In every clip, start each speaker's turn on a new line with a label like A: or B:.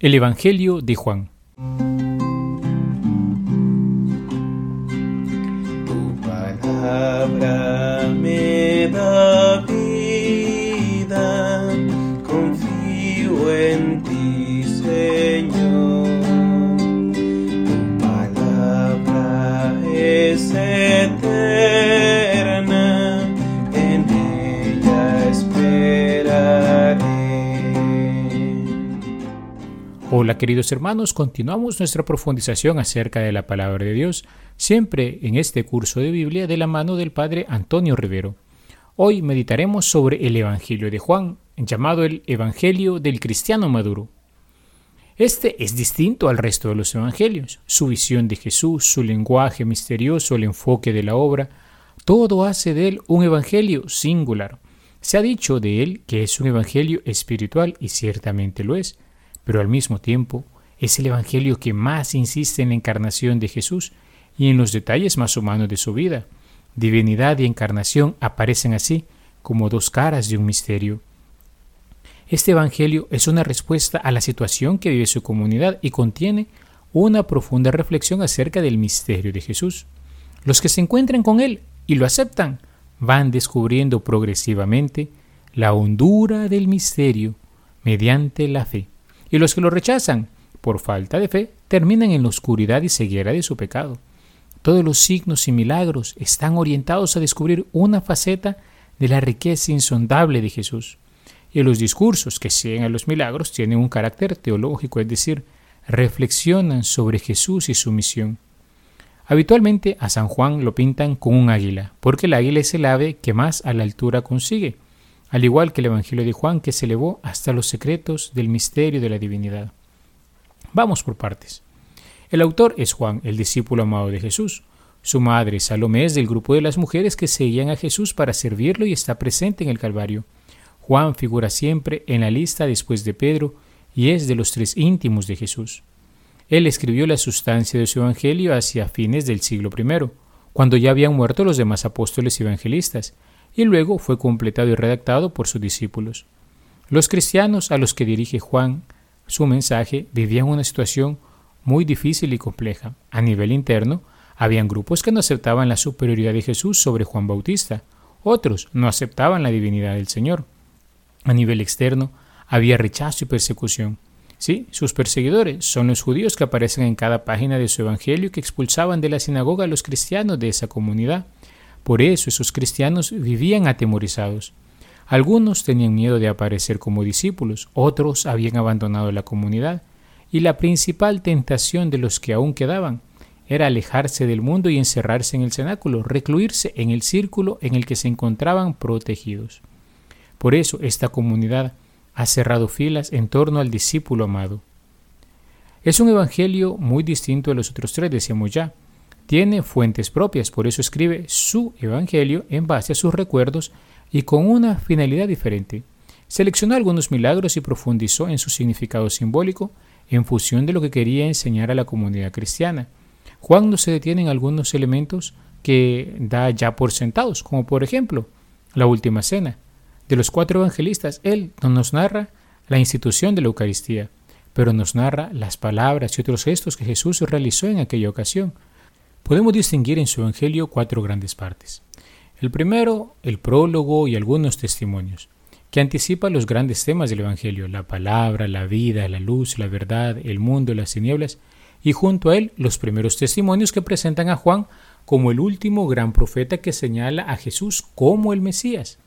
A: El Evangelio de Juan. Queridos hermanos, continuamos nuestra profundización acerca de la palabra de Dios, siempre en este curso de Biblia de la mano del Padre Antonio Rivero. Hoy meditaremos sobre el Evangelio de Juan, llamado el Evangelio del Cristiano Maduro. Este es distinto al resto de los Evangelios. Su visión de Jesús, su lenguaje misterioso, el enfoque de la obra, todo hace de él un Evangelio singular. Se ha dicho de él que es un Evangelio espiritual y ciertamente lo es pero al mismo tiempo es el Evangelio que más insiste en la encarnación de Jesús y en los detalles más humanos de su vida. Divinidad y encarnación aparecen así como dos caras de un misterio. Este Evangelio es una respuesta a la situación que vive su comunidad y contiene una profunda reflexión acerca del misterio de Jesús. Los que se encuentran con Él y lo aceptan van descubriendo progresivamente la hondura del misterio mediante la fe y los que lo rechazan, por falta de fe, terminan en la oscuridad y ceguera de su pecado. Todos los signos y milagros están orientados a descubrir una faceta de la riqueza insondable de Jesús. Y los discursos que siguen a los milagros tienen un carácter teológico, es decir, reflexionan sobre Jesús y su misión. Habitualmente a San Juan lo pintan con un águila, porque el águila es el ave que más a la altura consigue, al igual que el Evangelio de Juan que se elevó hasta los secretos del misterio de la divinidad. Vamos por partes. El autor es Juan, el discípulo amado de Jesús. Su madre, Salomé, es del grupo de las mujeres que seguían a Jesús para servirlo y está presente en el Calvario. Juan figura siempre en la lista después de Pedro y es de los tres íntimos de Jesús. Él escribió la sustancia de su Evangelio hacia fines del siglo I, cuando ya habían muerto los demás apóstoles evangelistas, y luego fue completado y redactado por sus discípulos. Los cristianos a los que dirige Juan su mensaje vivían una situación muy difícil y compleja. A nivel interno, habían grupos que no aceptaban la superioridad de Jesús sobre Juan Bautista, otros no aceptaban la divinidad del Señor. A nivel externo, había rechazo y persecución. Sí, sus perseguidores son los judíos que aparecen en cada página de su evangelio y que expulsaban de la sinagoga a los cristianos de esa comunidad. Por eso esos cristianos vivían atemorizados. Algunos tenían miedo de aparecer como discípulos, otros habían abandonado la comunidad, y la principal tentación de los que aún quedaban era alejarse del mundo y encerrarse en el cenáculo, recluirse en el círculo en el que se encontraban protegidos. Por eso esta comunidad ha cerrado filas en torno al discípulo amado. Es un evangelio muy distinto a los otros tres, decíamos ya, tiene fuentes propias, por eso escribe su Evangelio en base a sus recuerdos y con una finalidad diferente. Seleccionó algunos milagros y profundizó en su significado simbólico en función de lo que quería enseñar a la comunidad cristiana. Juan no se detiene en algunos elementos que da ya por sentados, como por ejemplo la última cena. De los cuatro evangelistas, él no nos narra la institución de la Eucaristía, pero nos narra las palabras y otros gestos que Jesús realizó en aquella ocasión, Podemos distinguir en su Evangelio cuatro grandes partes. El primero, el prólogo y algunos testimonios, que anticipan los grandes temas del Evangelio, la palabra, la vida, la luz, la verdad, el mundo, las tinieblas, y junto a él los primeros testimonios que presentan a Juan como el último gran profeta que señala a Jesús como el Mesías.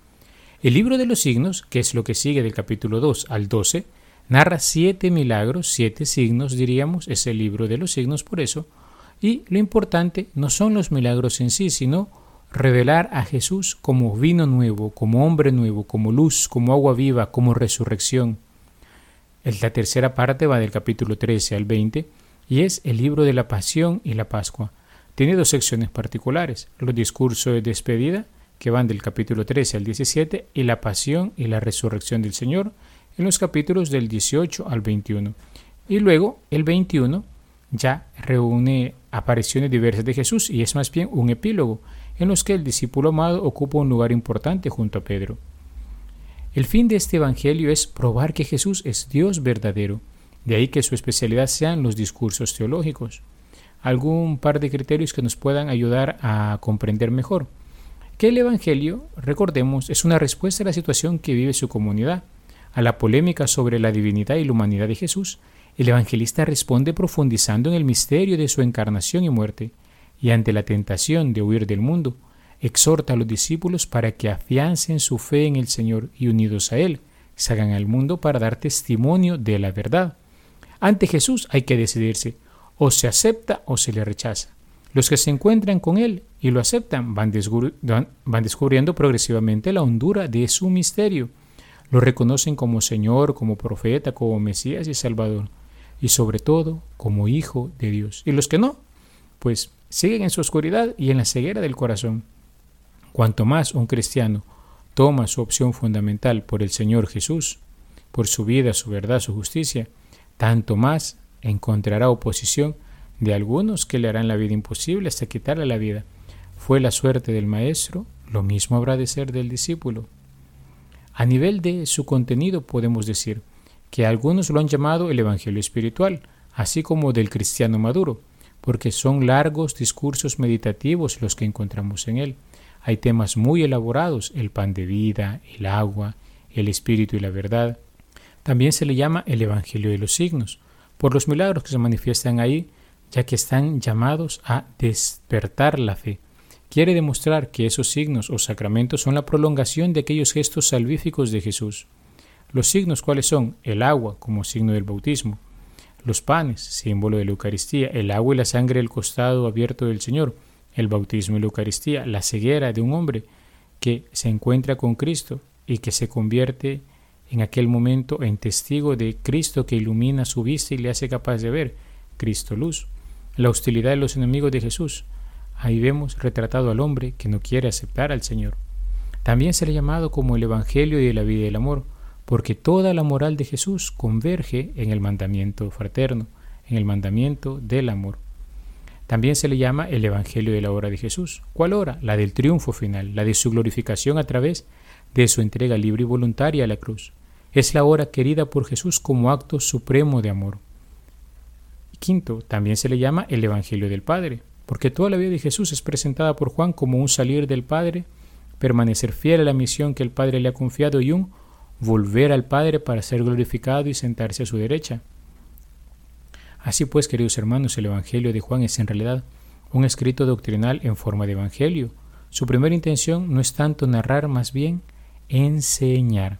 A: El libro de los signos, que es lo que sigue del capítulo 2 al 12, narra siete milagros, siete signos, diríamos, es el libro de los signos por eso, y lo importante no son los milagros en sí, sino revelar a Jesús como vino nuevo, como hombre nuevo, como luz, como agua viva, como resurrección. La tercera parte va del capítulo 13 al 20 y es el libro de la pasión y la Pascua. Tiene dos secciones particulares, los discursos de despedida, que van del capítulo 13 al 17, y la pasión y la resurrección del Señor, en los capítulos del 18 al 21. Y luego el 21 ya reúne apariciones diversas de Jesús y es más bien un epílogo en los que el discípulo amado ocupa un lugar importante junto a Pedro. El fin de este Evangelio es probar que Jesús es Dios verdadero De ahí que su especialidad sean los discursos teológicos. Algún par de criterios que nos puedan ayudar a comprender mejor. Que el Evangelio, recordemos, es una respuesta a la situación que vive su comunidad, a la polémica sobre la divinidad y la humanidad de Jesús. El evangelista responde profundizando en el misterio de su encarnación y muerte, y ante la tentación de huir del mundo, exhorta a los discípulos para que afiancen su fe en el Señor y unidos a Él, salgan al mundo para dar testimonio de la verdad. Ante Jesús hay que decidirse, o se acepta o se le rechaza. Los que se encuentran con Él y lo aceptan van, descubriendo progresivamente la hondura de su misterio. Lo reconocen como Señor, como profeta, como Mesías y Salvador, y sobre todo como Hijo de Dios. Y los que no, pues siguen en su oscuridad y en la ceguera del corazón. Cuanto más un cristiano toma su opción fundamental por el Señor Jesús, por su vida, su verdad, su justicia, tanto más encontrará oposición de algunos que le harán la vida imposible hasta quitarle la vida. Fue la suerte del maestro, lo mismo habrá de ser del discípulo. A nivel de su contenido podemos decir que algunos lo han llamado el Evangelio espiritual, así como del cristiano maduro, porque son largos discursos meditativos los que encontramos en él. Hay temas muy elaborados, el pan de vida, el agua, el espíritu y la verdad, también se le llama el Evangelio de los signos, por los milagros que se manifiestan ahí, ya que están llamados a despertar la fe. Quiere demostrar que esos signos o sacramentos son la prolongación de aquellos gestos salvíficos de Jesús. Los signos cuáles son? El agua como signo del bautismo, los panes, símbolo de la Eucaristía, el agua y la sangre del costado abierto del Señor, el bautismo y la Eucaristía, la ceguera de un hombre que se encuentra con Cristo y que se convierte en aquel momento en testigo de Cristo que ilumina su vista y le hace capaz de ver, Cristo luz. La hostilidad de los enemigos de Jesús. Ahí vemos retratado al hombre que no quiere aceptar al Señor. También se le ha llamado como el Evangelio de la vida y el amor, porque toda la moral de Jesús converge en el mandamiento fraterno, en el mandamiento del amor. También se le llama el Evangelio de la hora de Jesús. ¿Cuál hora? La del triunfo final, la de su glorificación a través de su entrega libre y voluntaria a la cruz. Es la hora querida por Jesús como acto supremo de amor. Quinto, también se le llama el Evangelio del Padre, porque toda la vida de Jesús es presentada por Juan como un salir del Padre, permanecer fiel a la misión que el Padre le ha confiado y un volver al Padre para ser glorificado y sentarse a su derecha. Así pues, queridos hermanos, el Evangelio de Juan es en realidad un escrito doctrinal en forma de Evangelio. Su primera intención no es tanto narrar, más bien enseñar.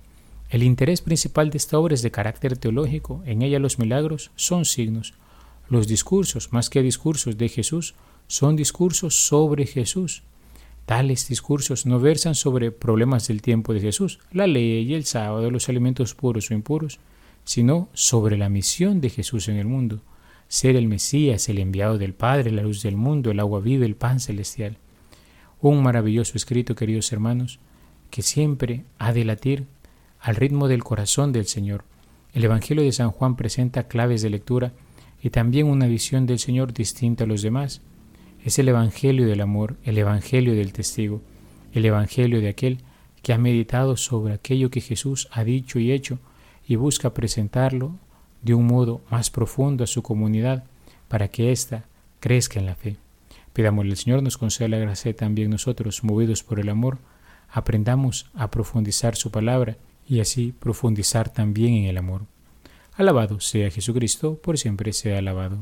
A: El interés principal de esta obra es de carácter teológico, en ella los milagros son signos. Los discursos, más que discursos de Jesús, son discursos sobre Jesús. Tales discursos no versan sobre problemas del tiempo de Jesús, la ley y el sábado, los alimentos puros o impuros, sino sobre la misión de Jesús en el mundo, ser el Mesías, el enviado del Padre, la luz del mundo, el agua viva, el pan celestial. Un maravilloso escrito, queridos hermanos, que siempre ha de latir al ritmo del corazón del Señor. El Evangelio de San Juan presenta claves de lectura y también una visión del Señor distinta a los demás. Es el Evangelio del amor, el Evangelio del testigo, el Evangelio de aquel que ha meditado sobre aquello que Jesús ha dicho y hecho y busca presentarlo de un modo más profundo a su comunidad para que ésta crezca en la fe. Pidámosle al Señor nos conceda la gracia también nosotros, movidos por el amor, aprendamos a profundizar su palabra y así profundizar también en el amor. Alabado sea Jesucristo, por siempre sea alabado.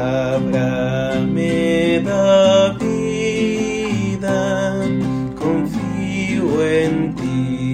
B: palabra me da vida, confío en ti.